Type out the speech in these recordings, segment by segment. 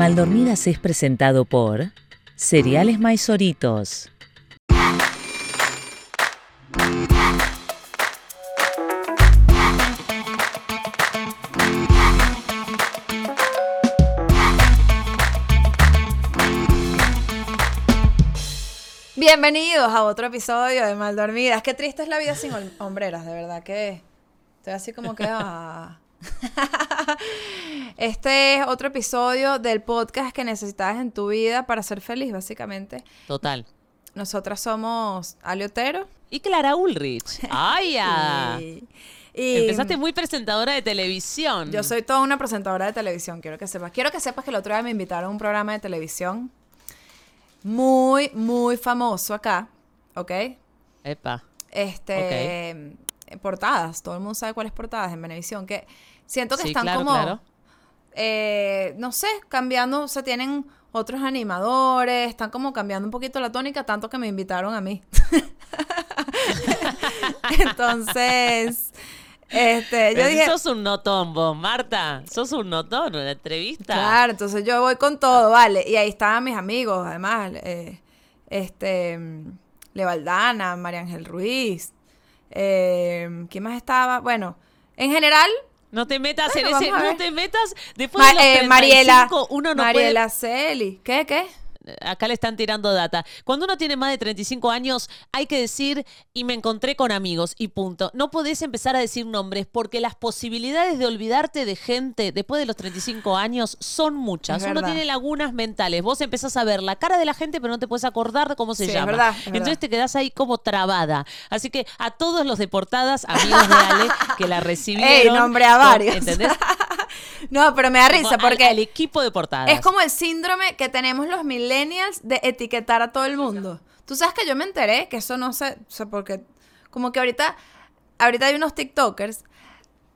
Maldormidas es presentado por Cereales Maizoritos. Bienvenidos a otro episodio de Maldormidas. Qué triste es la vida sin hom- hombreras, de verdad que estoy así como que... ah. Este es otro episodio del podcast que necesitas en tu vida para ser feliz, básicamente. Total. Nosotras somos Ali Otero. Y Clara Ulrich. ¡Ay, ya! Y, y Empezaste muy presentadora de televisión. Yo soy toda una presentadora de televisión, quiero que sepas. Quiero que sepas que el otro día me invitaron a un programa de televisión muy, muy famoso acá, ¿ok? Epa. Este, eh, portadas, todo el mundo sabe cuáles portadas en Venevisión, que siento que Sí, están claro, como, claro. eh, no sé, cambiando, o sea, tienen otros animadores, están como cambiando un poquito la tónica, tanto que me invitaron a mí. Entonces, este, yo si dije, sos un notón vos, Marta. Sos un notón en la entrevista. Claro, entonces yo voy con todo, vale. Y ahí estaban mis amigos, además, eh, este, mm, Levaldana, María Ángel Ruiz, eh, ¿quién más estaba? Bueno, en general, No te metas Bueno, en ese... No te metas... Después Ma- de los eh, 35, Mariela, uno no Mariela Celi, ¿qué, qué? Acá le están tirando data. Cuando uno tiene más de 35 años, hay que decir, y me encontré con amigos, y punto. No podés empezar a decir nombres porque las posibilidades de olvidarte de gente después de los 35 años son muchas. Es Uno verdad. tiene lagunas mentales. Vos empezás a ver la cara de la gente, pero no te puedes acordar de cómo se Sí, es llama. verdad, es Entonces verdad. te quedás ahí como trabada. Así que a todos los de portadas, amigos de Ale, que la recibieron. Ey, nombré a varios. ¿Entendés? No, pero me da risa Como al- porque al equipo de portadas. es como el síndrome que tenemos los millennials de etiquetar a todo el mundo. Tú sabes que yo me enteré que eso no sé, o sea, porque como que ahorita, ahorita hay unos TikTokers.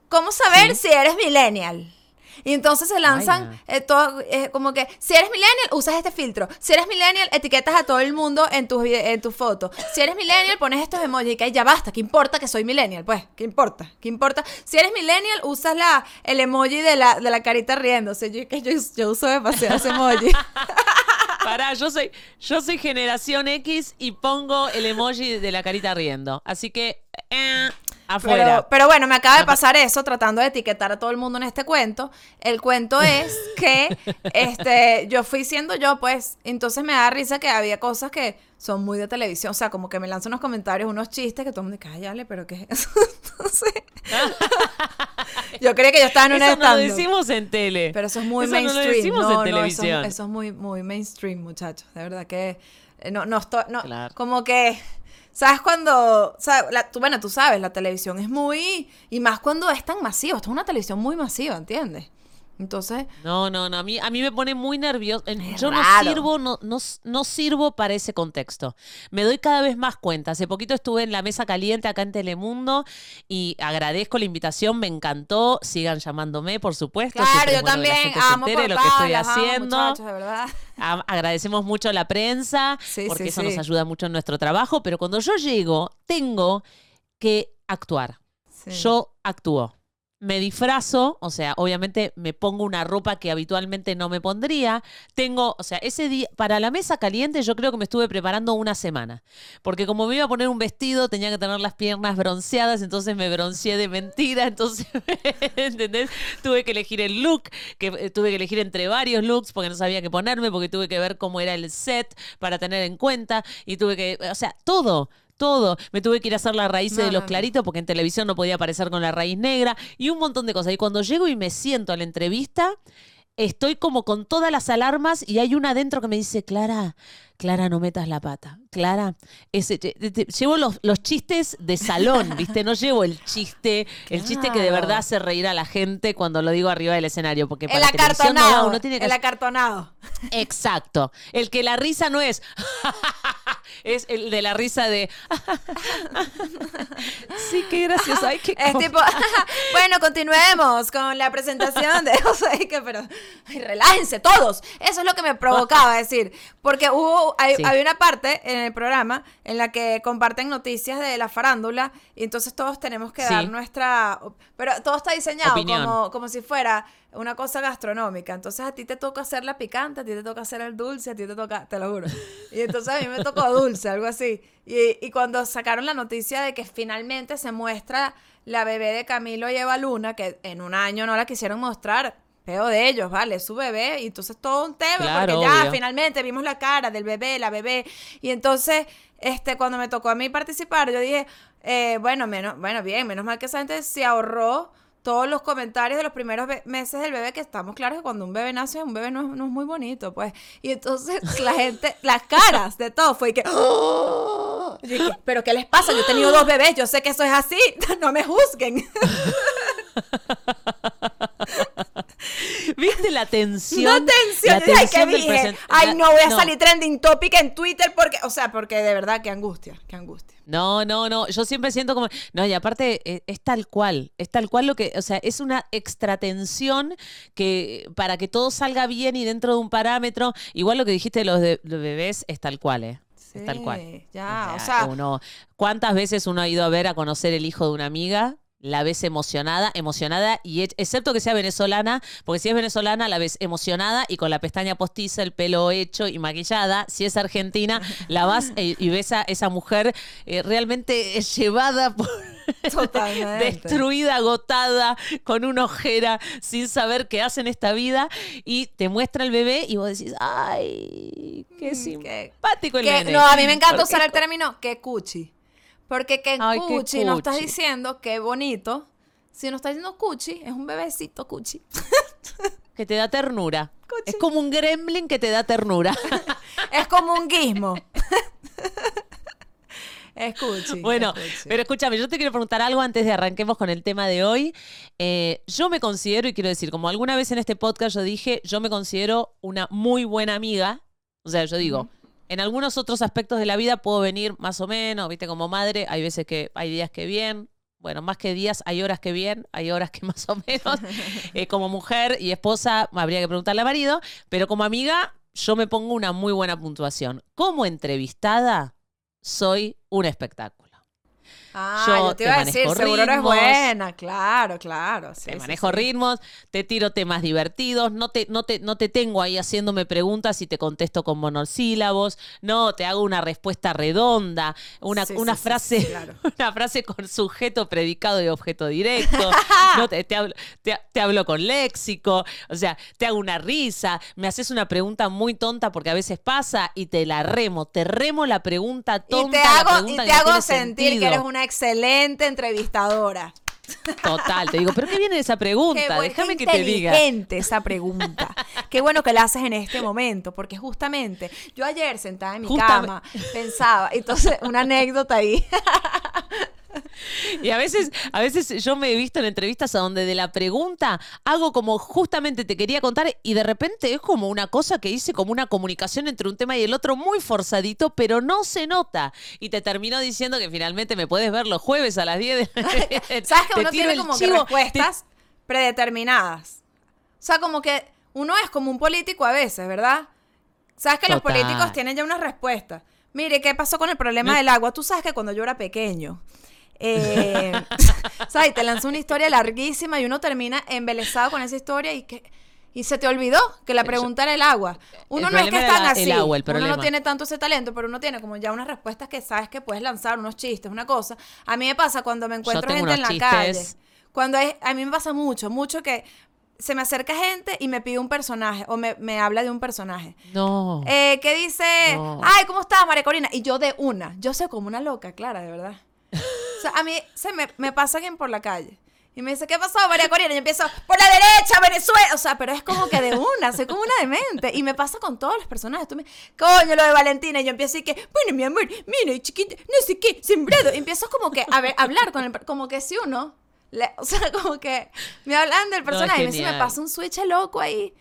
¿Cómo saber si eres millennial? Y entonces se lanzan eh, todo, eh, como que si eres millennial usas este filtro. Si eres millennial etiquetas a todo el mundo en tus en tu foto. Si eres millennial pones estos emojis y que "Ay, ya basta, ¿qué importa que soy millennial? Pues, ¿qué importa? ¿Qué importa? Si eres millennial usas la el emoji de la, de la carita riéndose. Yo, yo, yo uso demasiado ese emoji. Pará, yo soy, yo soy generación X y pongo el emoji de la carita riendo. Así que, eh, afuera. Pero, pero bueno, me acaba de pasar eso tratando de etiquetar a todo el mundo en este cuento. El cuento es que este, yo fui siendo yo, pues. Entonces me da risa que había cosas que son muy de televisión. O sea, como que me lanzan unos comentarios, unos chistes que todo el mundo dice, cállale, pero ¿qué es eso? Entonces, yo creía que yo estaba en un Eso no lo decimos en tele. pero eso es muy Eso no lo mainstream. decimos no, en no, eso, televisión. eso es muy, muy mainstream, muchachos. De verdad que eh, no, no estoy, no, Claro. como que, ¿sabes cuando, sea, la- bueno, tú sabes, la televisión es muy, y más cuando es tan masiva, esto es una televisión muy masiva, ¿entiendes? Entonces, No, no, no. A mí, a mí me pone muy nervioso. Yo no raro. sirvo, no, no, no sirvo para ese contexto. Me doy cada vez más cuenta. Hace poquito estuve en la mesa caliente acá en Telemundo y agradezco la invitación, me encantó. Sigan llamándome, por supuesto. claro, Siempre yo también amo lo que estoy las haciendo. de verdad. Agradecemos mucho a la prensa Sí, porque sí, eso sí. nos ayuda mucho en nuestro trabajo, pero cuando yo llego, tengo que actuar. Yo actúo. Me disfrazo, o sea, obviamente me pongo una ropa que habitualmente no me pondría. Tengo, o sea, ese día, para la mesa caliente yo creo que me estuve preparando una semana. Porque como me iba a poner un vestido, tenía que tener las piernas bronceadas, entonces me bronceé de mentira, entonces, ¿entendés? Tuve que elegir el look, que eh, tuve que elegir entre varios looks porque no sabía qué ponerme, porque tuve que ver cómo era el set para tener en cuenta y tuve que, o sea, todo. Todo. Me tuve que ir a hacer la raíz No, de los no, no. claritos porque en televisión no podía aparecer con la raíz negra y un montón de cosas. Y cuando llego y me siento a la entrevista, estoy como con todas las alarmas y hay una adentro que me dice, Clara, Clara, no metas la pata. Clara, ese, te- te- llevo los, los chistes de salón, ¿viste? No llevo el chiste, el chiste que de verdad hace reír a la gente cuando lo digo arriba del escenario. Porque El para no da, acartonado, uno tiene que el acartonado. Exacto. El que la risa no es. es el de la risa de. sí, qué gracioso. Ay, qué Es tipo, bueno, continuemos con la presentación de es que, pero ay, relájense todos. Eso es lo que me provocaba decir, porque hubo hay- Sí. había una parte en el programa en la que comparten noticias de la farándula y entonces todos tenemos que Sí. dar nuestra, pero todo está diseñado Opinión. como como si fuera una cosa gastronómica. Entonces a ti te toca hacer la picante, a ti te toca hacer el dulce, a ti te toca, te lo juro. Y entonces a mí me tocó dulce, algo así. Y, y cuando sacaron la noticia de que finalmente se muestra la bebé de Camilo y Eva Luna, que en un año no la quisieron mostrar, Peo de ellos, ¿vale? Su bebé. Y entonces todo un tema, Claro, porque ya obvio. finalmente vimos la cara del bebé, la bebé. Y entonces, este, cuando me tocó a mí participar, yo dije, eh, bueno, menos, bueno, bien, menos mal que esa gente se ahorró todos los comentarios de los primeros meses del bebé, que estamos claros que cuando un bebé nace, un bebé no es, no es muy bonito, pues. Y entonces la gente, las caras de todo fue que, ¡Oh! Dije, pero ¿qué les pasa? Yo he tenido dos bebés, yo sé que eso es así, no me juzguen. ¿Viste la tensión? No tensión. La Yo dije, Ay, ¿qué tensión del dije? Ay, no voy a salir trending topic en Twitter porque, o sea, porque de verdad, qué angustia, qué angustia. No, no, no. Yo siempre siento como. No, y aparte eh, es tal cual. Es tal cual lo que. O sea, es una extratensión que para que todo salga bien y dentro de un parámetro. Igual lo que dijiste de los, de, los bebés es tal cual, ¿eh? es tal cual. Ya, o sea, uno, ¿Cuántas veces uno ha ido a ver a conocer el hijo de una amiga? La ves emocionada, emocionada, y excepto que sea venezolana, porque si es venezolana la ves emocionada y con la pestaña postiza, el pelo hecho y maquillada. Si es argentina, la vas e- y ves a esa mujer eh, realmente llevada por, totalmente. destruida, agotada, con una ojera, sin saber qué hace en esta vida, y te muestra el bebé y vos decís, ay, qué Mm, simpático el Que- nene. no, a mí me encanta usar el término que cuchi. Porque que Ay, qué cuchi no estás cuchi. diciendo que bonito. Si no estás diciendo cuchi, es un bebecito cuchi. Que te da ternura. Cuchi. Es como un gremlin que te da ternura. es como un guismo. es cuchi. bueno, es cuchi. pero escúchame, yo te quiero preguntar algo antes de arranquemos con el tema de hoy. Eh, yo me considero, y quiero decir, como alguna vez en este podcast yo dije, yo me considero una muy buena amiga. O sea, yo digo, en algunos otros aspectos de la vida puedo venir más o menos, viste, como madre, hay veces que hay días que bien. Bueno, más que días, hay horas que bien, hay horas que más o menos. Eh, como mujer y esposa, habría que preguntarle a marido, pero como amiga, yo me pongo una muy buena puntuación. Como entrevistada, soy un espectáculo. Ah, yo yo, te iba te a decir, seguro eres ritmos. buena, claro, claro. sí, te sí, manejo sí. ritmos, te tiro temas divertidos, no te, no, te, no te tengo ahí haciéndome preguntas y te contesto con monosílabos, no, te hago una respuesta redonda, una, una frase, claro. una frase con sujeto, predicado y objeto directo, no, te, te hablo, te, te hablo con léxico, o sea, te hago una risa, me haces una pregunta muy tonta porque a veces pasa y te la remo, te remo la pregunta Y tonta, te la hago, y te que hago sentir sentido. que eres una excelente entrevistadora. Total, te digo, pero ¿qué viene de esa pregunta? Qué Déjame qué que te diga. inteligente esa pregunta. Qué bueno que la haces en este momento, porque justamente yo ayer sentada en mi cama pensaba, entonces una anécdota ahí. Y a veces, a veces yo me he visto en entrevistas a donde de la pregunta hago como justamente te quería contar y de repente es como una cosa que hice como una comunicación entre un tema y el otro muy forzadito, pero no se nota. Y te terminó diciendo que finalmente me puedes ver los jueves a las 10 de la ¿Sabes que uno tiene como que respuestas predeterminadas? O sea, como que uno es como un político a veces, ¿verdad? ¿Sabes que los políticos tienen ya una respuesta? Mire, ¿qué pasó con el problema del agua? Tú sabes que cuando yo era pequeño, eh, ¿sabes? Te lanzó una historia larguísima y uno termina embelesado con esa historia y que y se te olvidó que la pregunta era el agua. Uno el no es que problema es era tan la- así. el agua, el uno no tiene tanto ese talento, pero uno tiene como ya unas respuestas que sabes que puedes lanzar, unos chistes, una cosa. A mí me pasa cuando me encuentro gente en la calle. Cuando es, a mí me pasa mucho, mucho que se me acerca gente y me pide un personaje o me, me habla de un personaje. No. Eh, que dice, No. ay, ¿cómo estás, María Corina? Y yo de una, yo soy como una loca, Clara, de verdad. Sea, a mí se me, me pasa alguien por la calle. Y me dice, ¿qué pasó, María Corina? Y yo empiezo, por la derecha, Venezuela. O sea, pero es como que de una, soy como una demente. Y me pasa con todos los personajes. Tú me, coño, lo de Valentina. Y yo empiezo así que, bueno, mi amor, mire, chiquita, no sé qué, sembrado. Y empiezo como que a ver, hablar con el, como que si uno, le- o sea, como que me hablan del personaje. y me dice, me pasa un switch loco ahí.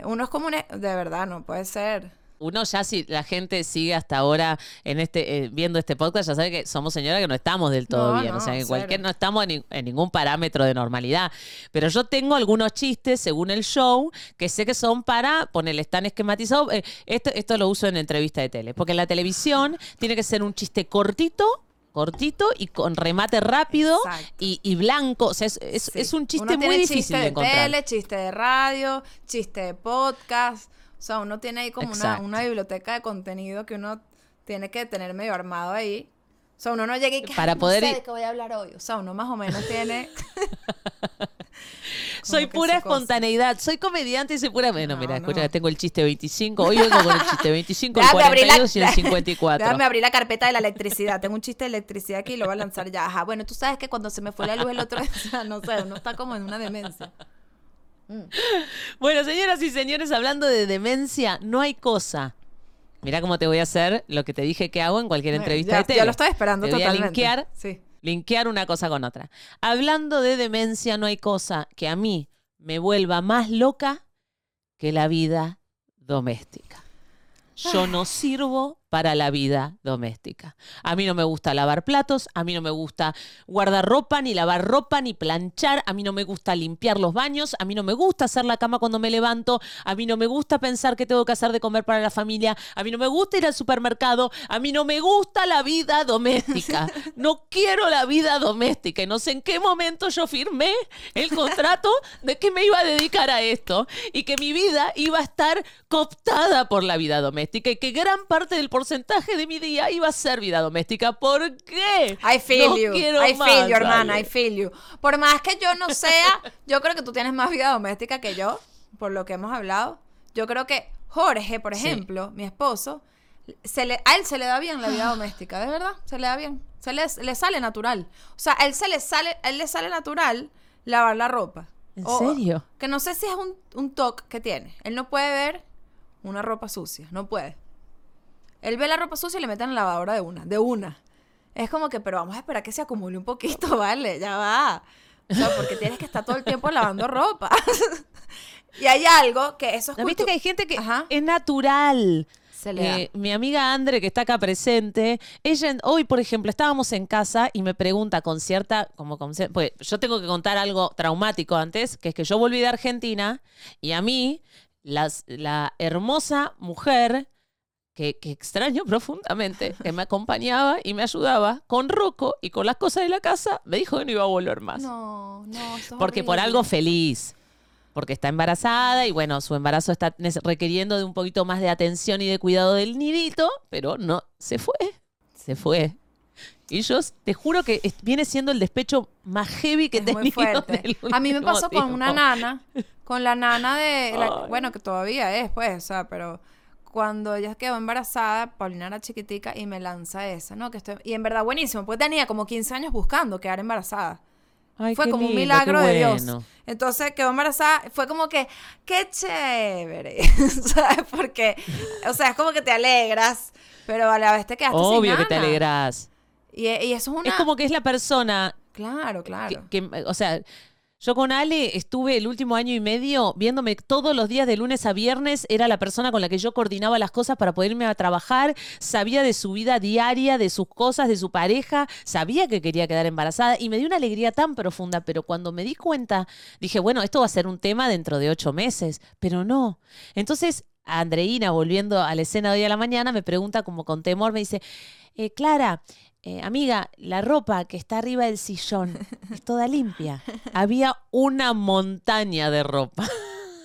Uno es como un, de verdad, no puede ser. Uno ya si la gente sigue hasta ahora en este eh, viendo este podcast ya sabe que somos señora que no estamos del todo No, bien, o sea no, que cualquier no estamos en, ni- en ningún parámetro de normalidad, pero yo tengo algunos chistes según el show que sé que son para ponerle están esquematizados, eh, esto esto lo uso en entrevista de tele, porque en la televisión tiene que ser un chiste cortito cortito y con remate rápido y, y blanco. O sea, es, es- Sí. es un chiste Uno muy tiene difícil chiste de de encontrar. tele, chiste de radio, chiste de podcast. O sea, uno tiene ahí como una, una biblioteca de contenido que uno tiene que tener medio armado ahí. O sea, uno no llega y que Para "Ay, no poder sé de qué voy a hablar hoy. O sea, uno más o menos tiene. Soy pura cosa. espontaneidad. Soy comediante y soy pura. Bueno, No, mira, no. escucha, tengo el chiste 25. Hoy vengo con el chiste 25, el Déjame abrir la- 42 y el 54. Déjame abrir la carpeta de la electricidad. Tengo un chiste de electricidad aquí y lo voy a lanzar ya. Ajá. Bueno, tú sabes que cuando se me fue la luz el otro día, o sea, no sé, uno está como en una demencia. Bueno, señoras y señores, hablando de demencia, no hay cosa. Mira cómo te voy a hacer lo que te dije que hago en cualquier entrevista ya, de tele. ya lo estaba esperando Te voy totalmente. a linkear, Sí. linkear una cosa con otra. Hablando de demencia, no hay cosa que a mí me vuelva más loca que la vida doméstica. Yo no sirvo para la vida doméstica. A mí no me gusta lavar platos, a mí no me gusta guardar ropa, ni lavar ropa, ni planchar, a mí no me gusta limpiar los baños, a mí no me gusta hacer la cama cuando me levanto, a mí no me gusta pensar qué tengo que hacer de comer para la familia, a mí no me gusta ir al supermercado, a mí no me gusta la vida doméstica. No quiero la vida doméstica y no sé en qué momento yo firmé el contrato de que me iba a dedicar a esto y que mi vida iba a estar cooptada por la vida doméstica y que gran parte del porcentaje de mi día iba a ser vida doméstica. ¿Por qué? I feel No you. I feel you, hermana. I feel you. Por más que yo no sea, yo creo que tú tienes más vida doméstica que yo, por lo que hemos hablado. Yo creo que Jorge, por Sí. ejemplo, mi esposo, se le, a él se le da bien la vida doméstica, de verdad, se le da bien. Se le, le sale natural. O sea, a él se le sale, a él le sale natural lavar la ropa. ¿En O- serio? Que no sé si es un, un toque que tiene. Él no puede ver una ropa sucia, no puede. Él ve la ropa sucia y le mete en la lavadora de una, de una. Es como que, pero vamos a esperar que se acumule un poquito, ¿vale? Ya va. O sea, porque tienes que estar todo el tiempo lavando ropa. y hay algo que eso es ¿No viste que hay gente que Ajá. es natural? Se le da. Eh, mi amiga Andre, que está acá presente, ella hoy, por ejemplo, estábamos en casa y me pregunta con cierta, como con pues yo tengo que contar algo traumático antes, que es que yo volví de Argentina y a mí, las- la hermosa mujer que, que extraño profundamente, que me acompañaba y me ayudaba con Rocco y con las cosas de la casa, me dijo que no iba a volver más. No, no, eso Porque por algo feliz. Porque está embarazada y bueno, su embarazo está requiriendo de un poquito más de atención y de cuidado del nidito, pero no, se fue. Se fue. Y yo te juro que viene siendo el despecho más heavy que he Es muy fuerte. del A mí me pasó con una nana, con la nana de, la- bueno, que todavía es, pues, o sea, pero cuando ella quedó embarazada, Paulina era chiquitica y me lanza esa, ¿no? Que estoy, y en verdad buenísimo, porque tenía como 15 años buscando quedar embarazada. Ay, fue como un lindo, milagro de Dios. bueno. Entonces quedó embarazada, fue como que, qué chévere, ¿sabes? Porque, o sea, es como que te alegras, pero a la vez te quedaste sin Obvio que te alegras. Y, y eso es una... Es como que es la persona Claro, claro. que, que- o sea, yo con Ale estuve el último año y medio viéndome todos los días de lunes a viernes, era la persona con la que yo coordinaba las cosas para poder irme a trabajar, sabía de su vida diaria, de sus cosas, de su pareja, sabía que quería quedar embarazada y me dio una alegría tan profunda, pero cuando me di cuenta, dije, bueno, esto va a ser un tema dentro de ocho meses, pero no. Entonces, Andreina, volviendo a la escena de hoy a la mañana, me pregunta como con temor, me dice, eh, Clara, eh, amiga, la ropa que está arriba del sillón es toda limpia. Había una montaña de ropa.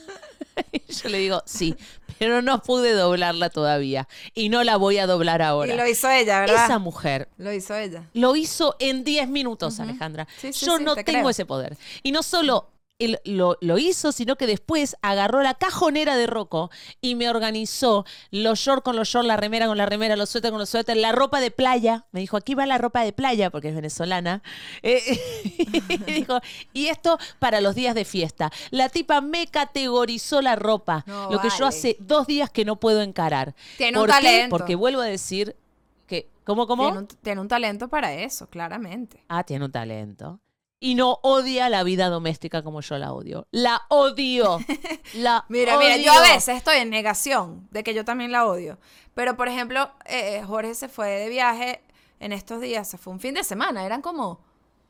y yo le digo, sí, pero no pude doblarla todavía. Y no la voy a doblar ahora. Y lo hizo ella, ¿verdad? Esa mujer Lo hizo ella. lo hizo en 10 minutos. Alejandra. Sí, sí, Yo sí, no te tengo creo. ese poder. Y no solo él lo, lo hizo, sino que después agarró la cajonera de Rocco y me organizó los shorts con los shorts, la remera con la remera, los suéteres con los suéteres, la ropa de playa. Me dijo, aquí va la ropa de playa, porque es venezolana. Eh, y dijo, y esto para los días de fiesta. La tipa me categorizó la ropa, No, lo que yo hace dos días que no puedo encarar. Tiene un ¿Por qué? talento. Porque vuelvo a decir que, ¿cómo, cómo? Tiene un, tiene un talento para eso, claramente. Ah, tiene un talento. Y no odia la vida doméstica como yo la odio. La odio. La Mira, odio. mira, yo a veces estoy en negación de que yo también la odio. Pero, por ejemplo, eh, Jorge se fue de viaje en estos días, se fue un fin de semana, eran como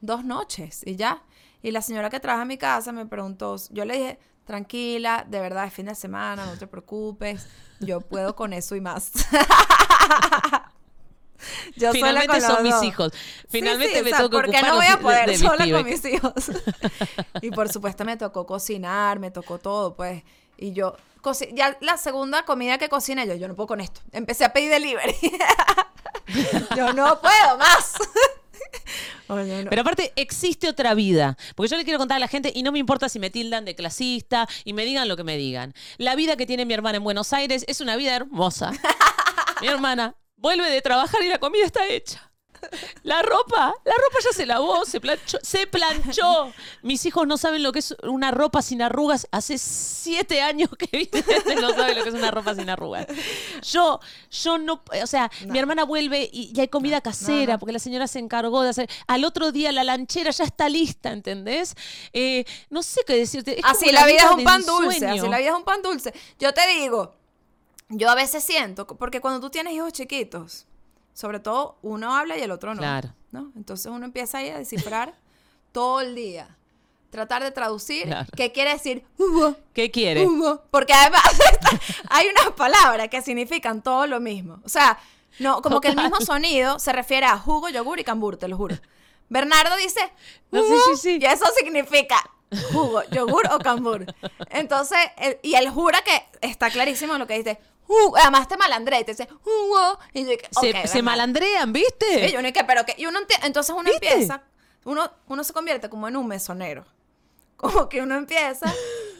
dos noches y ya. Y la señora que trabaja en mi casa me preguntó, yo le dije, tranquila, de verdad es fin de semana, no te preocupes, yo puedo con eso y más. Yo sola Finalmente con son mis hijos. Sí, Finalmente sí, o me sea, tengo que porque ocupar no voy a poder de sola con mis hijos. y por supuesto me tocó cocinar, me tocó todo, pues. Y yo, ya la segunda comida que cociné, yo, yo no puedo con esto. Empecé a pedir delivery. yo no puedo más. No. Pero aparte, existe otra vida. Porque yo le quiero contar a la gente, y no me importa si me tildan de clasista y me digan lo que me digan. La vida que tiene mi hermana en Buenos Aires es una vida hermosa. mi hermana vuelve de trabajar y la comida está hecha. La ropa, la ropa ya se lavó, se planchó, se planchó. Mis hijos no saben lo que es una ropa sin arrugas. Hace siete años que viven, no saben lo que es una ropa sin arrugas. Yo, yo no, o sea, mi hermana vuelve y ya hay comida casera no. porque la señora se encargó de hacer. Al otro día la lanchera ya está lista, ¿entendés? Eh, no sé qué decirte. Es así la vida es un pan dulce, así la vida es un pan dulce. Yo te digo, yo a veces siento, porque cuando tú tienes hijos chiquitos, sobre todo uno habla y el otro no. Claro. ¿no? Entonces uno empieza ahí a descifrar todo el día. Tratar de traducir Claro. qué quiere decir jugo, ¿Qué quiere? jugo. Porque además hay unas palabras que significan todo lo mismo. O sea, no, como que el mismo sonido se refiere a jugo, yogur y cambur, te lo juro. Bernardo dice No, sí, jugo, sí, sí. y eso significa jugo, yogur o cambur. Entonces, el- y él jura que está clarísimo lo que dice Además te malandré, te dice jugo. Y yo, Se, se malandrean, ¿viste? Sí, y uno que, pero que, y uno entonces uno ¿Viste? empieza, uno, uno se convierte como en un mesonero. Como que uno empieza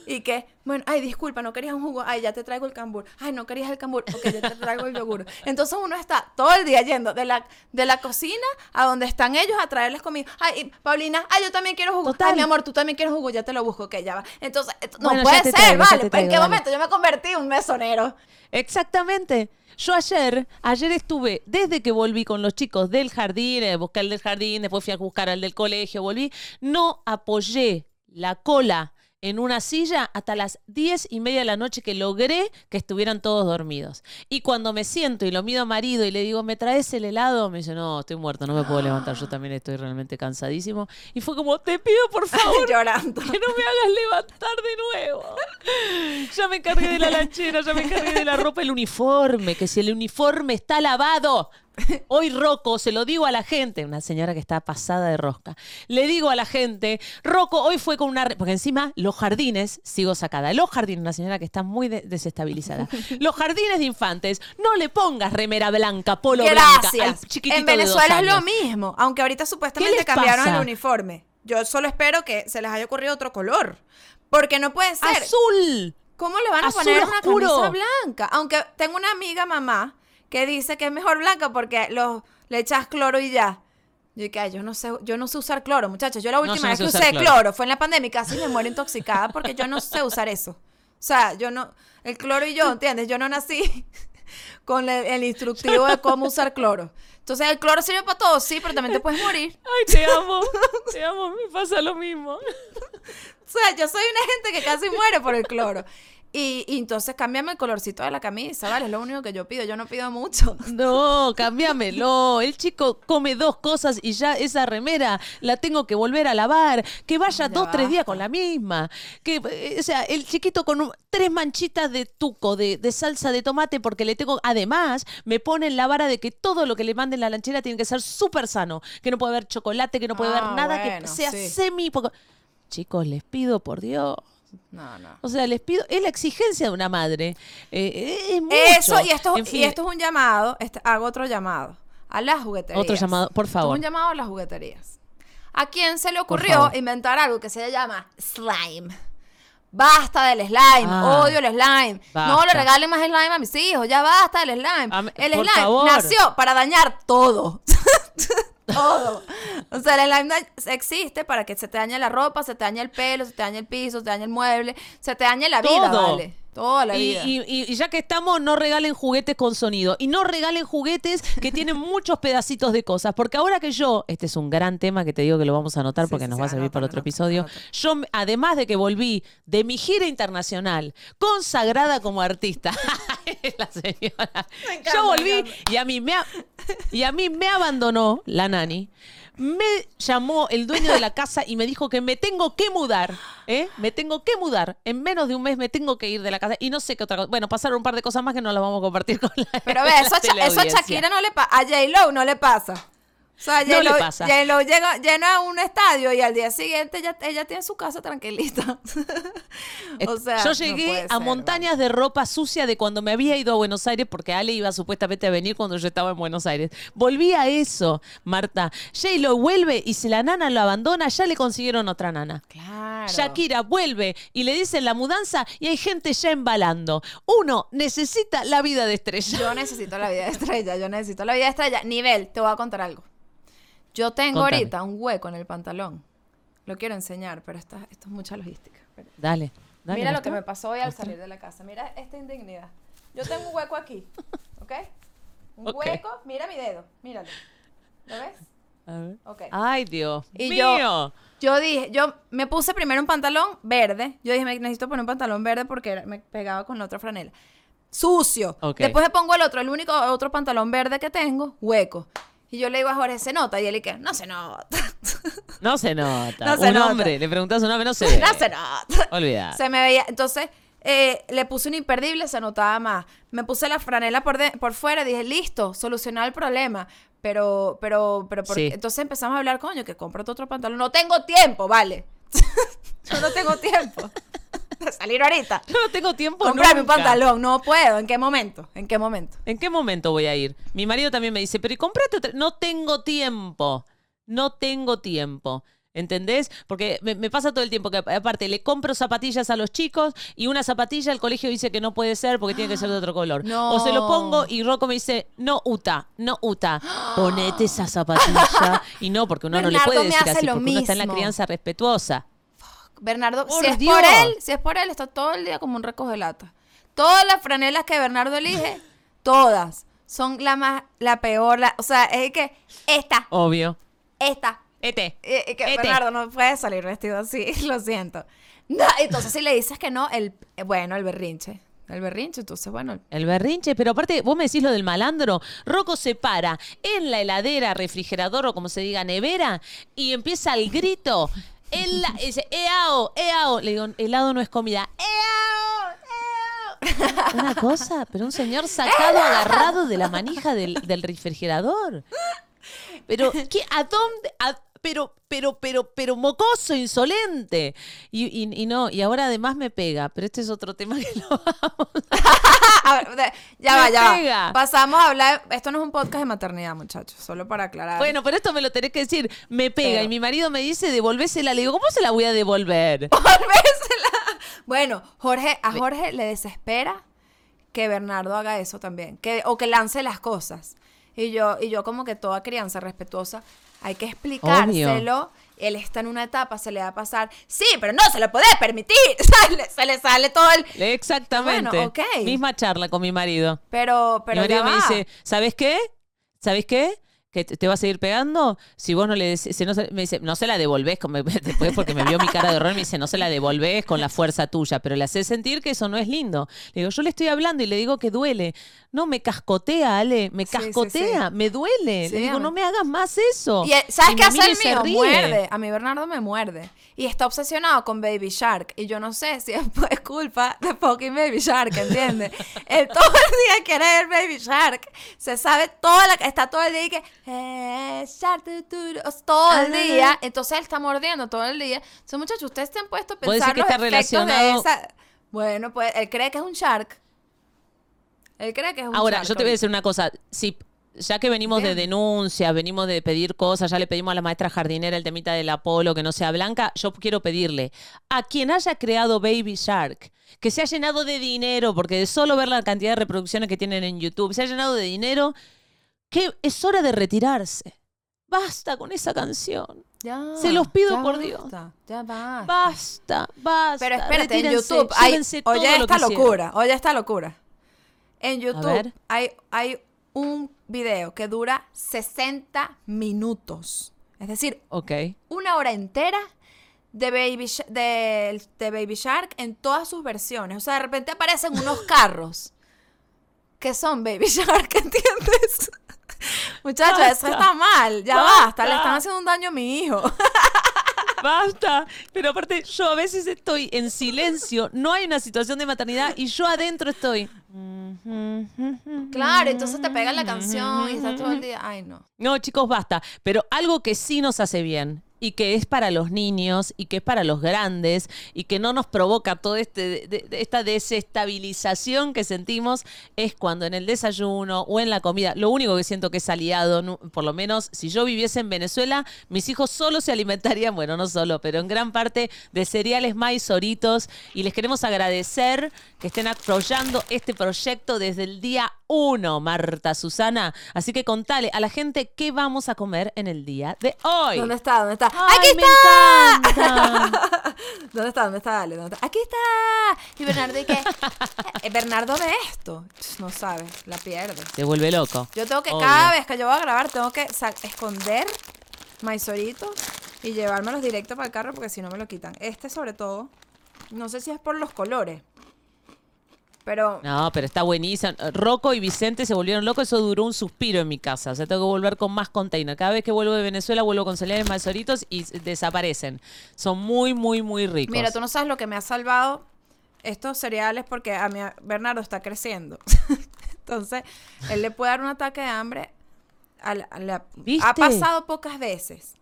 y que, bueno, ay, disculpa, no querías un jugo, ay, ya te traigo el cambur, ay, no querías el cambur, ok, ya te traigo el yogur. Entonces uno está todo el día yendo de la, de la cocina a donde están ellos a traerles comida. Ay, y Paulina, ay, yo también quiero jugo. Total. Ay, mi amor, tú también quieres jugo, ya te lo busco, ok, ya va. Entonces, esto- no Bueno, puede ser, traigo, vale. traigo, ¿En qué momento yo me convertí en un mesonero? Exactamente. Yo ayer, ayer estuve, desde que volví con los chicos del jardín, eh, busqué el del jardín, después fui a buscar al del colegio, volví, no apoyé la cola en una silla hasta las diez y media de la noche que logré que estuvieran todos dormidos. Y cuando me siento y lo mido a marido y le digo, ¿me traes el helado? Me dice, no, estoy muerto, no me puedo levantar, yo también estoy realmente cansadísimo. Y fue como, te pido por favor Llorando. que no me hagas levantar de nuevo. Ya me encargué de la lanchera, ya me encargué de la ropa, el uniforme, que si el uniforme está lavado. Hoy Rocco, se lo digo a la gente, una señora que está pasada de rosca, le digo a la gente, Rocco hoy fue con una... Porque encima los jardines, sigo sacada, los jardines, una señora que está muy de- desestabilizada, los jardines de infantes, no le pongas remera blanca, polo blanca al Gracias. chiquitito En de dos Venezuela es lo mismo, aunque ahorita supuestamente cambiaron pasa? el uniforme. Yo solo espero que se les haya ocurrido otro color. Porque no puede ser. Azul. ¿Cómo le van a azul poner una camisa blanca? Aunque tengo una amiga mamá que dice que es mejor blanca porque los, le echas cloro y ya. Yo dije, "Ay, yo no sé, yo no sé usar cloro, muchachos. Yo la última no vez sé que usar usé cloro. cloro. fue en la pandemia y casi me muero intoxicada porque yo no sé usar eso. O sea, yo no, el cloro y yo, ¿entiendes? Yo no nací con el, el instructivo de cómo usar cloro. Entonces el cloro sirve para todo, sí, pero también te puedes morir. Ay, te amo, te amo, me pasa lo mismo. O sea, yo soy una gente que casi muere por el cloro. Y, y entonces cámbiame el colorcito de la camisa, ¿vale? Es lo único que yo pido. Yo no pido mucho. No, cámbiamelo. El chico come dos cosas y ya esa remera la tengo que volver a lavar. Que vaya Ya dos, tres días con la misma. Que, eh, o sea, el chiquito con un- tres manchitas de tuco, de, de salsa de tomate, porque le tengo. Además, me ponen la vara de que todo lo que le manden la lanchera tiene que ser súper sano. Que no puede haber chocolate, que no puede Ah, haber nada que sea sí. semi. poco- Chicos, les pido por Dios. No, no. O sea, les pido, es la exigencia de una madre. Eh, es mucho. Eso, y esto, En fin, y esto es un llamado. este- hago otro llamado. A las jugueterías. Otro llamado, por es favor. un llamado a las jugueterías. ¿A quién se le ocurrió inventar algo que se llama slime? Basta del slime, Ah, odio el slime. No le regalen más slime a mis hijos, ya basta del slime. Mí- el slime favor. nació para dañar todo. todo. O sea, el slime existe para que se te dañe la ropa, se te dañe el pelo, se te dañe el piso, se te dañe el mueble, se te dañe la vida, Todo. vale. Toda la Y, vida. y- y- ya que estamos, no regalen juguetes con sonido. Y no regalen juguetes que tienen muchos pedacitos de cosas. Porque ahora que yo, este es un gran tema que te digo que lo vamos a anotar Sí, porque sí, nos va a servir anota, para otro anota, episodio. anota. Yo, además de que volví de mi gira internacional, consagrada como artista, la señora. Encanta, yo volví y a mí me, a- y a mí me abandonó la nani. Me llamó el dueño de la casa y me dijo que me tengo que mudar. ¿eh? Me tengo que mudar. En menos de un mes me tengo que ir de la casa. Y no sé qué otra cosa. Bueno, pasaron un par de cosas más que no las vamos a compartir con la Pero ve, eso, a eso a. Shakira no le pasa. A J-Lo no le pasa. O sea, No le pasa. J-Lo llega, llena a un estadio y al día siguiente ella, ella tiene su casa tranquilita. o sea, Yo llegué a ser, montañas de ropa sucia de cuando me había ido a Buenos Aires porque Ale iba supuestamente a venir cuando yo estaba en Buenos Aires. Volví a eso, Marta. J-Lo vuelve y si la nana lo abandona, ya le consiguieron otra nana. Claro. Shakira vuelve y le dicen la mudanza y hay gente ya embalando. Uno necesita la vida de estrella. Yo necesito la vida de estrella, yo necesito la vida de estrella. Nivel, te voy a contar algo. Yo tengo Contame. ahorita un hueco en el pantalón. Lo quiero enseñar, pero esto, esto es mucha logística. Dale. dale Mira lo que me pasó hoy al salir de la casa. Mira esta indignidad. Yo tengo un hueco aquí, ¿ok? Un hueco, mira mi dedo, míralo. ¿Lo ves? A ver. Ay, Dios Y mío. yo- Yo dije, yo me puse primero un pantalón verde. Yo dije, me necesito poner un pantalón verde porque me pegaba con la otra franela. Sucio. Ok. Después me pongo el otro, el único otro pantalón verde que tengo, hueco. Y yo le digo a Jorge, ¿se nota? Y él dice, no se nota. No se nota. No se un nota. hombre, le preguntas un hombre, no se ve. no se nota. Olvidar. Se me veía. Entonces, eh, le puse un imperdible, se notaba más. Me puse la franela por, de- por fuera, dije, listo, solucionar el problema. Pero, pero, pero, ¿por Sí. entonces empezamos a hablar, coño, que cómprate otro pantalón. No tengo tiempo, vale. Yo no tengo tiempo salir ahorita. Yo no tengo tiempo Comprarme un pantalón, no puedo. ¿En qué momento? ¿En qué momento? ¿En qué momento voy a ir? Mi marido también me dice, pero ¿y comprate otra? No tengo tiempo. No tengo tiempo. ¿Entendés? Porque me, me pasa todo el tiempo que aparte le compro zapatillas a los chicos y una zapatilla el colegio dice que no puede ser porque tiene que ser de otro color. No. O se lo pongo y Rocco me dice, no, Uta, no, Uta, ponete esa zapatilla. Y no, porque uno no le puede decir así, porque uno está en la mismo. crianza respetuosa. Bernardo, Por si es por él, si es por él, está todo el día como un recoge lata. Todas las franelas que Bernardo elige, todas, son la más, la peor, la, o sea, es que esta, Obvio. esta, Ete. eh, eh, que Ete. Bernardo no puede salir vestido así, lo siento. No, entonces si le dices que no, el, eh, bueno, el berrinche, el berrinche, entonces bueno, El berrinche, pero aparte, vos me decís lo del malandro. Rocco se para en la heladera, refrigerador o como se diga, nevera, y empieza el grito. La- dice, eao, eao. Le digo, helado no es comida. Eao, eao. Una cosa, pero un señor sacado, agarrado de la manija del, del refrigerador. Pero, ¿qué, ¿a dónde? a- pero, pero, pero, pero mocoso, insolente. Y, y- y no, y ahora además me pega, pero este es otro tema que lo vamos A ver, ya Me va, ya pega. va. Pasamos a hablar, esto no es un podcast de maternidad, muchachos, solo para aclarar. Bueno, pero esto me lo tenés que decir. Me pega Pero- y mi marido me dice devolvésela. Le digo, ¿cómo se la voy a devolver? Volvésela. Bueno, Jorge, a Jorge le desespera que Bernardo haga eso también, que, o que lance las cosas. Y yo, y yo como que toda crianza respetuosa, hay que explicárselo. Él está en una etapa, se le va a pasar, sí, pero no se lo podés permitir. Sale- se le sale todo el... Exactamente. Bueno, ok. Misma charla con mi marido. Pero, pero mi marido ya me va. dice, ¿sabes qué? ¿Sabes qué? ¿Que te va a seguir pegando? Si vos no le decís, si no se- me dice, no se la devolvés, después porque me vio mi cara de horror, me dice, no se la devolvés con la fuerza tuya, pero le haces sentir que eso no es lindo. Le digo, yo le estoy hablando y le digo que duele. No, me cascotea, Ale, me sí, cascotea, sí. me duele. Le digo, no me hagas más eso. Y, eh, ¿sabes qué hace el mío? Muerde. A mi Bernardo me muerde. Y está obsesionado con Baby Shark. Y yo no sé si es, es culpa de fucking Baby Shark, ¿entiendes? Él todo el día quiere ver Baby Shark. Se sabe toda la... Está todo el día y que... eh, o sea, todo el Ajá. día. Entonces él está mordiendo todo el día. Entonces, muchachos, ustedes se han puesto a Puede pensar que los está efectos de relacionado- esa... Bueno, pues él cree que es un Shark. Él cree que es un Ahora, Shark. yo te voy a decir una cosa. Si, ya que venimos de denuncias, venimos de pedir cosas, ya le pedimos a la maestra jardinera el temita del Apolo, que no sea blanca, yo quiero pedirle a quien haya creado Baby Shark, que se ha llenado de dinero, porque de solo ver la cantidad de reproducciones que tienen en YouTube, se ha llenado de dinero, que es hora de retirarse. Basta con esa canción. Ya, Se los pido ya por Dios. basta, Ya va. Basta, basta. Pero espérate, en YouTube hay, oye esta locura, oye esta locura. En YouTube hay, hay un video que dura 60 minutos. Es decir, Ok. una hora entera de Baby, Sh- de, de Baby Shark en todas sus versiones. O sea, de repente aparecen unos carros que son Baby Shark, ¿entiendes? Muchachos, eso está mal. Ya Basta. basta. Le están haciendo un daño a mi hijo. Basta. Pero aparte, yo a veces estoy en silencio, no hay una situación de maternidad y yo adentro estoy. Claro, entonces te pega la canción y estás todo el día. Ay, no. No, chicos, basta. Pero algo que sí nos hace bien y que es para los niños y que es para los grandes y que no nos provoca toda este, esta desestabilización que sentimos es cuando en el desayuno o en la comida, lo único que siento que es aliado, por lo menos si yo viviese en Venezuela, mis hijos solo se alimentarían, bueno, no solo, pero en gran parte de cereales maíz oritos y les queremos agradecer que estén apoyando este proyecto desde el día uno, Marta Susana. Así que contale a la gente qué vamos a comer en el día de hoy. ¿Dónde está? ¿Dónde está? ¡Ay, ¡Aquí está! ¿Dónde está? ¿Dónde está? Dale, ¿dónde está? ¡Aquí está! ¿Y Bernardo y qué? Eh, Bernardo ve esto. No sabe, la pierde. Se vuelve loco. Yo tengo que, Obvio. cada vez que yo voy a grabar, tengo que esconder maizorito y llevármelos directo para el carro porque si no me lo quitan. Este sobre todo, no sé si es por los colores, pero No, pero está buenísimo. Rocco y Vicente se volvieron locos. Eso duró un suspiro en mi casa. O sea, tengo que volver con más container. Cada vez que vuelvo de Venezuela, vuelvo con cereales mazoritos y s- desaparecen. Son muy, muy, muy ricos. mira, tú no sabes lo que me ha salvado estos cereales porque a mi Bernardo está creciendo. Entonces, él le puede dar un ataque de hambre. a la- a la- ¿Viste? Ha pasado pocas veces,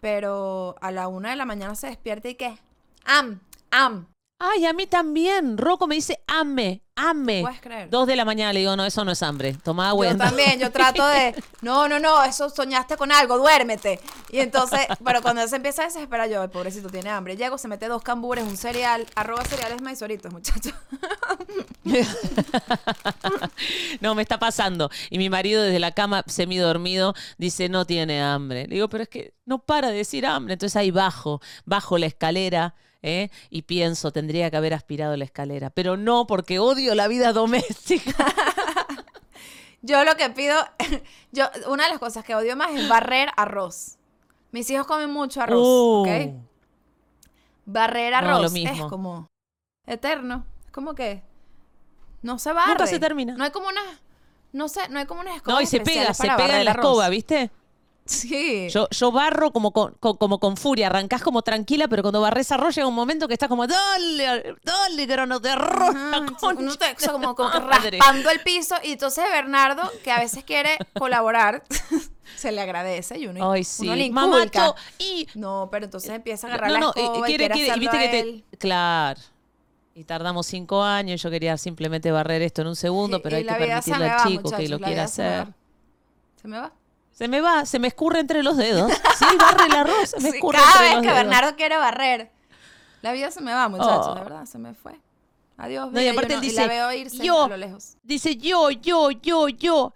pero a la una de la mañana se despierta y ¿qué? Am, am. Ay, a mí también. Rocco me dice, ame, ame. ¿Puedes creer? Dos de la mañana le digo, no, eso no es hambre. Toma agua. Yo anda". también, yo trato de, no, no, no, eso soñaste con algo, duérmete. Y entonces, pero cuando él se empieza a desesperar, yo, el pobrecito tiene hambre. Llego, se mete dos cambures, un cereal, arroba cereales maizoritos, muchachos. no, me está pasando. Y mi marido desde la cama, semidormido, dice, no tiene hambre. Le digo, pero es que no para de decir hambre. Entonces ahí bajo, bajo la escalera. ¿Eh? Y pienso, tendría que haber aspirado la escalera. Pero no, porque odio la vida doméstica. Yo lo que pido, yo, una de las cosas que odio más es barrer arroz. Mis hijos comen mucho arroz, Uh. ¿ok? Barrer No, arroz es como eterno. Es como que no se barre. Nunca se termina. No hay como una, no sé, no hay como escobas No, y se pega, se pega en la arroz. escoba, ¿viste? Sí. Yo, yo barro como con, con- como con furia, arrancás como tranquila, pero cuando barres arroz llega un momento que estás como, dale, dale, grano de arroz. la uno te- o sea, como, como que madre". raspando el piso y entonces Bernardo que a veces quiere colaborar se le agradece y uno, Ay, sí. uno le y no pero entonces empieza a agarrar no, la no, y- escoba quiere, quiere quiere- y hacerlo viste que él. te, claro. Y tardamos cinco años, yo quería simplemente barrer esto en un segundo, pero hay que la permitirle al va, chico que lo la quiera hacer. se me va Se me va, se me escurre entre los dedos. Sí, barre el arroz, se me Sí, escurre cada entre vez los que dedos. Bernardo quiere barrer la vida se me va muchachos Oh. la verdad se me fue adiós No, y aparte yo y dice, la veo irse yo- a lo lejos dice yo, yo, yo, yo.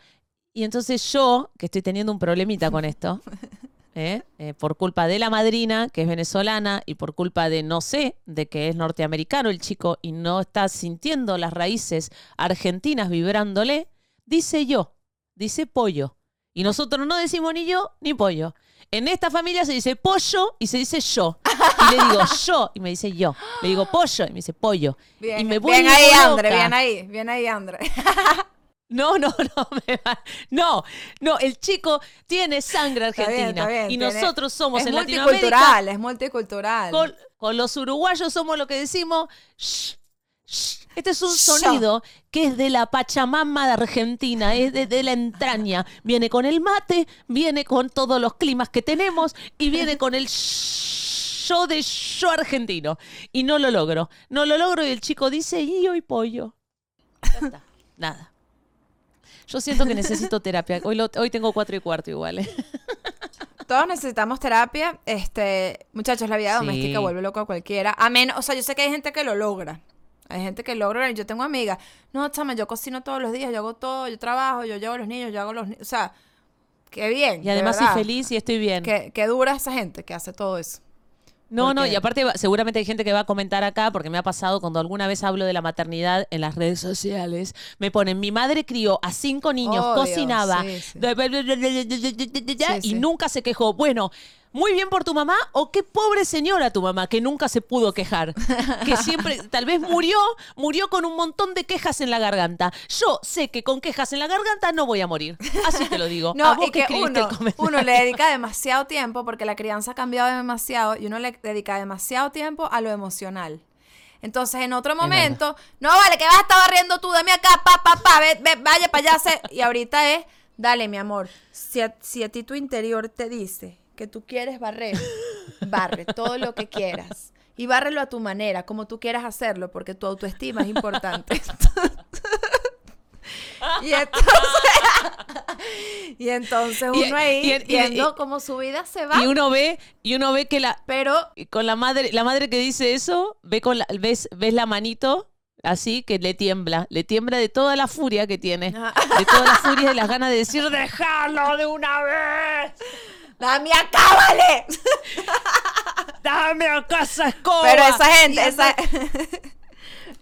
Y entonces yo, que estoy teniendo un problemita con esto, ¿eh? Eh, por culpa de la madrina, que es venezolana, y por culpa de, no sé, de que es norteamericano el chico y no está sintiendo las raíces argentinas vibrándole, dice yo, dice pollo. Y nosotros no decimos ni yo ni pollo. En esta familia se dice pollo y se dice yo. Y le digo yo y me dice yo. Le digo pollo y me dice pollo. bien, y me bien ahí loca. Andre bien ahí bien ahí Andre No, no, no, me va- no, no, el chico tiene sangre Está argentina bien, está bien, y nosotros somos es en multicultural Latinoamérica es multicultural con, con los uruguayos somos lo que decimos shh. Este es un sonido que es de la Pachamama de Argentina, es de, de la entraña. Viene con el mate, viene con todos los climas que tenemos y viene con el yo de yo argentino. Y no lo logro, no lo logro y el chico dice, y hoy pollo. Ya está, nada. Yo siento que necesito terapia. Hoy, lo- hoy tengo cuatro y cuarto igual. ¿eh? Todos necesitamos terapia. Este, muchachos, la vida Sí. doméstica vuelve loco a cualquiera. A menos, o sea, yo sé que hay gente que lo logra. Hay gente que logra, yo tengo amigas, no, chama, yo cocino todos los días, yo hago todo, yo trabajo, yo llevo a los niños, yo hago los niños, o sea, qué bien. Y además soy feliz y estoy bien. Qué, dura esa gente que hace todo eso. No, no, y aparte seguramente hay gente que va a comentar acá, porque me ha pasado cuando alguna vez hablo de la maternidad en las redes sociales, me ponen, mi madre crió a cinco niños, cocinaba y nunca se quejó. Bueno, muy bien por tu mamá o qué pobre señora tu mamá que nunca se pudo quejar. Que siempre, tal vez murió, murió con un montón de quejas en la garganta. Yo sé que con quejas en la garganta no voy a morir. Así te lo digo. No, a vos y que uno, le dedica demasiado tiempo porque la crianza ha cambiado demasiado y uno le dedica demasiado tiempo a lo emocional. Entonces, en otro momento, no vale, que vas a estar barriendo tú, dame acá, pa, pa, pa, ve, ve, vaya para allá. se-". Y ahorita es, dale, mi amor, si a, si a ti tu interior te dice que tú quieres barrer, barre todo lo que quieras. Y bárrelo a tu manera, como tú quieras hacerlo, porque tu autoestima es importante. y entonces, y entonces uno ahí y- y- viendo cómo su vida se va. Y uno ve, y uno ve que la, pero con la madre, la madre que dice eso, ve con la, ves, ves la manito así que le tiembla, le tiembla de toda la furia que tiene, de toda la furia y las ganas de decir déjalo de una vez, ¡Dame acá, vale! dame a casa escoba. Pero esa gente, esa- esa...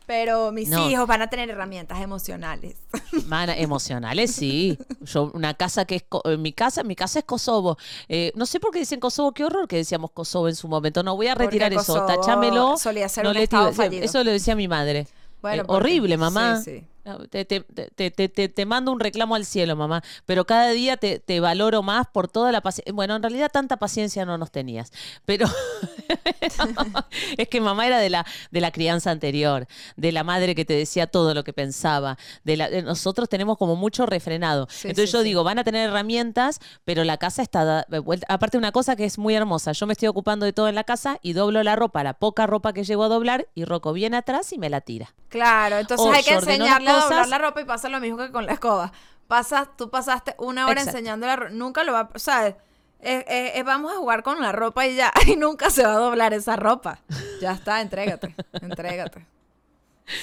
Pero mis No. hijos van a tener herramientas emocionales. Mana, emocionales, sí. Yo, una casa que es. en mi casa, mi casa es Kosovo. Eh, no sé por qué dicen Kosovo, qué horror que decíamos Kosovo en su momento. No, voy a retirar eso. Táchamelo. solía ser No un le estado tiro- fallido. Eso lo decía mi madre. Bueno, Eh, porque- horrible, mamá. sí, sí. Te, te- te- te- te- mando un reclamo al cielo, mamá. Pero cada día te, valoro más por toda la paciencia. Bueno, en realidad tanta paciencia no nos tenías. Pero es que mamá era de la, de la crianza anterior, de la madre que te decía todo lo que pensaba. De la, de- nosotros tenemos como mucho refrenado. Sí, Entonces sí, yo sí. digo, van a tener herramientas, pero la casa está da- vuelta. Aparte, una cosa que es muy hermosa. Yo me estoy ocupando de todo en la casa y doblo la ropa, la poca ropa que llevo a doblar, y Rocco viene atrás y me la tira. Claro, entonces O hay que enseñarle a doblar cosas. la ropa y pasa lo mismo que con la escoba. Pasas, tú pasaste una hora Exacto. enseñando la ropa, nunca lo va, o sea, eh, eh, eh, vamos a jugar con la ropa y ya, y nunca se va a doblar esa ropa. Ya está, entrégate, entrégate.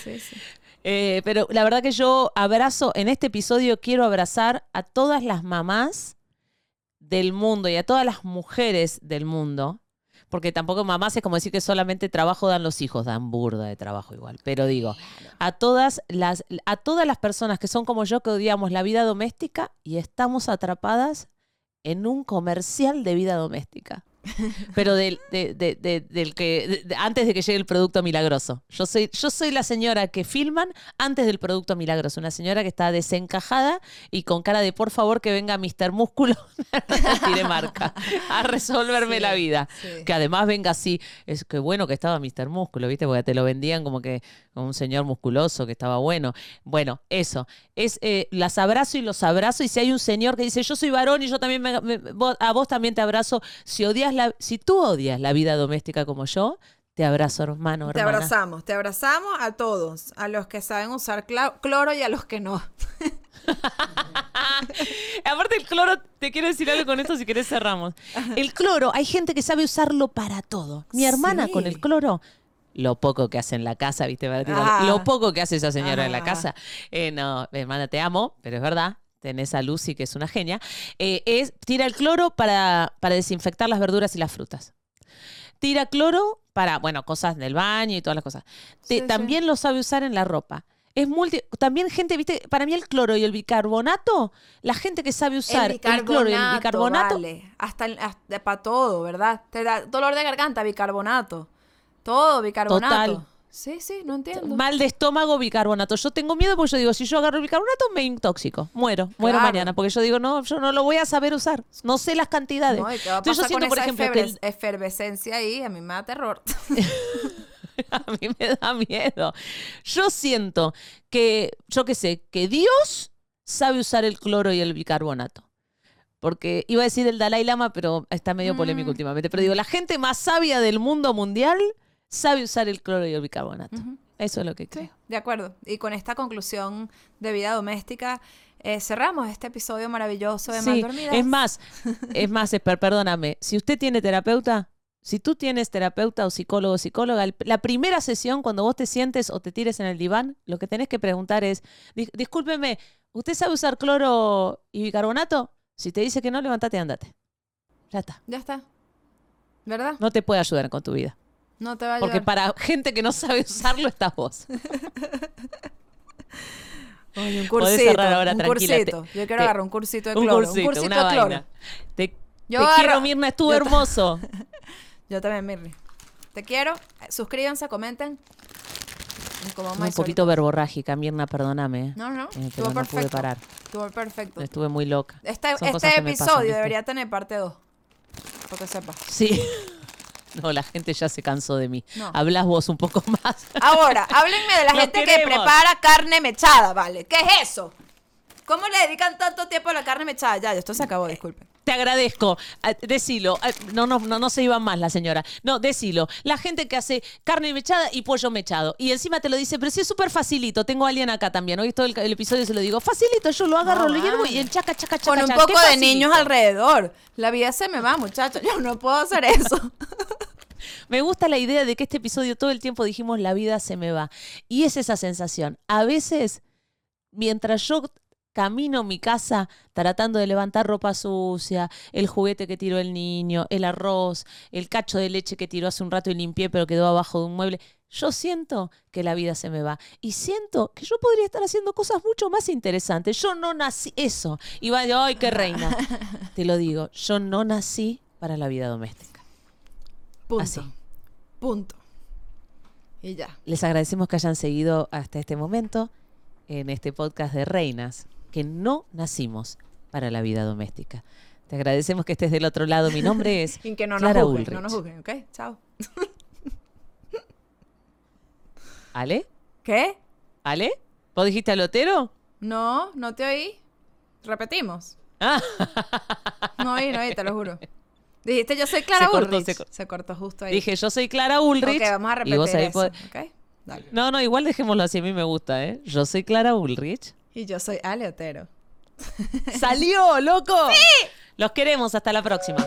Sí, sí. Eh, pero la verdad que yo abrazo, en este episodio quiero abrazar a todas las mamás del mundo y a todas las mujeres del mundo. Porque tampoco mamás es como decir que solamente trabajo dan los hijos, dan burda de trabajo igual. Pero digo, a todas las, a todas las personas que son como yo que odiamos la vida doméstica y estamos atrapadas en un comercial de vida doméstica. Pero del, de- de- de- del que antes de que llegue el producto milagroso. Yo soy, yo soy la señora que filman antes del producto milagroso. Una señora que está desencajada y con cara de por favor que venga Mr. Músculo, tire marca, a resolverme Sí, la vida. sí. Que además venga así. Es que bueno que estaba Mr. Músculo, ¿viste? Porque te lo vendían como que un señor musculoso que estaba bueno. Bueno, eso. Es eh, las abrazo y los abrazo. Y si hay un señor que dice, yo soy varón y yo también me- me- vos- a vos también te abrazo. Si odias la, si tú odias la vida doméstica como yo, te abrazo, hermano, Te hermana. abrazamos, te abrazamos a todos, a los que saben usar cloro y a los que no. Aparte el cloro, te quiero decir algo con esto si querés cerramos. El cloro, hay gente que sabe usarlo para todo. Mi hermana Sí. con el cloro, lo poco que hace en la casa, ¿viste? Ah. Lo poco que hace esa señora en la Ah. casa. Eh, no, hermana, te amo, pero es verdad. Tenés a Lucy, que es una genia. Eh, es, tira el cloro para, para desinfectar las verduras y las frutas. Tira cloro para, bueno, cosas del baño y todas las cosas. Te- Sí, sí. también lo sabe usar en la ropa. Es multi, también gente, viste, para mí el cloro y el bicarbonato, la gente que sabe usar el, cloro y el bicarbonato, vale, hasta, para todo, ¿verdad? Te da dolor de garganta, bicarbonato. Todo bicarbonato. Total. Sí, sí, no entiendo. mal de estómago, bicarbonato. Yo tengo miedo porque yo digo, si yo agarro el bicarbonato, me intoxico, muero, muero Claro. mañana, porque yo digo, no, yo no lo voy a saber usar, no sé las cantidades. No, ¿y qué va a Entonces yo siento, por ejemplo, que el- eferves- efervescencia ahí? A mí me da terror. a mí me da miedo. Yo siento que, yo qué sé, que Dios sabe usar el cloro y el bicarbonato. Porque iba a decir el Dalai Lama, pero está medio polémico Mm. últimamente. Pero digo, la gente más sabia del mundo mundial sabe usar el cloro y el bicarbonato. Eso es lo que Sí, creo. de acuerdo. Y con esta conclusión de vida doméstica, eh, cerramos este episodio maravilloso de Sí, Mal Dormidas. es más, es más, Esper, perdóname, si usted tiene terapeuta, si tú tienes terapeuta o psicólogo o psicóloga, el- la primera sesión cuando vos te sientes o te tires en el diván, lo que tenés que preguntar es, "Dis- discúlpeme, ¿usted sabe usar cloro y bicarbonato? Si te dice que no, levántate y andate. Ya está. Ya está. ¿Verdad? No te puede ayudar con tu vida. No te va a Porque para gente que no sabe usarlo estás vos. Oye, un Podés cursito. cerrar ahora, un tranquila, te- cursito. Yo quiero te- agarrar un cursito de un cloro. cursito, un cursito una de cloro. vaina. Te, Yo Te agarro- quiero, Mirna, estuvo yo hermoso. Yo también, Mirri. Te quiero. Eh, Suscríbanse, comenten. Como un poquito verborrágica, Mirna, perdóname. No, no. Eh, Estuvo no perfecto. pude parar. Estuvo perfecto. Estuve muy loca. Este, este pasan, episodio debería tener parte 2. Para que sepas. Sí. No, la gente ya se cansó de mí. No. Hablas vos un poco más. Ahora, háblenme de la gente que prepara carne mechada, ¿vale? ¿Qué es eso? ¿Cómo le dedican tanto tiempo a la carne mechada? Ya, esto se acabó, disculpen. Te agradezco. Ah, Decilo. Ah, No, no, no, no se iba más la señora. No, decilo. La gente que hace carne mechada y pollo mechado. Y encima te lo dice, pero sí es súper facilito. Tengo a alguien acá también. Hoy todo el, el episodio se lo digo. Facilito, yo lo agarro, lo hiervo y en chaca, chaca, chaca. Con un chaca. poco ¿Qué de facilito? niños alrededor. La vida se me va, muchachos. Yo no puedo hacer eso. Me gusta la idea de que este episodio todo el tiempo dijimos la vida se me va. Y es esa sensación. A veces, mientras yo camino mi casa tratando de levantar ropa sucia, el juguete que tiró el niño, el arroz, el cacho de leche que tiró hace un rato y limpié pero quedó abajo de un mueble, yo siento que la vida se me va. Y siento que yo podría estar haciendo cosas mucho más interesantes. Yo no nací eso. Y va de, ay, qué reina. Te lo digo, yo no nací para la vida doméstica. Punto. Así. Punto. Y ya. Les agradecemos que hayan seguido hasta este momento en este podcast de Reinas, que no nacimos para la vida doméstica. Te agradecemos que estés del otro lado. Mi nombre es Y que no nos Clara juzguen, Ulrich. no nos juzguen, ¿ok? Chao. ¿Ale? ¿Qué? ¿Ale? ¿Vos dijiste alotero? No, no te oí. Repetimos. Ah, No oí, no oí, te lo juro. Dijiste, yo soy Clara Se cortó, Ulrich. se cor- Se cortó justo ahí. dije, yo soy Clara Ulrich. Ok, vamos a y repetir vos ahí eso, pod- ¿ok? Dale. No, no, igual dejémoslo así. A mí me gusta, ¿eh? Yo soy Clara Ulrich. Y yo soy Ale Otero. ¡Salió, loco! ¡Sí! Los queremos. Hasta la próxima.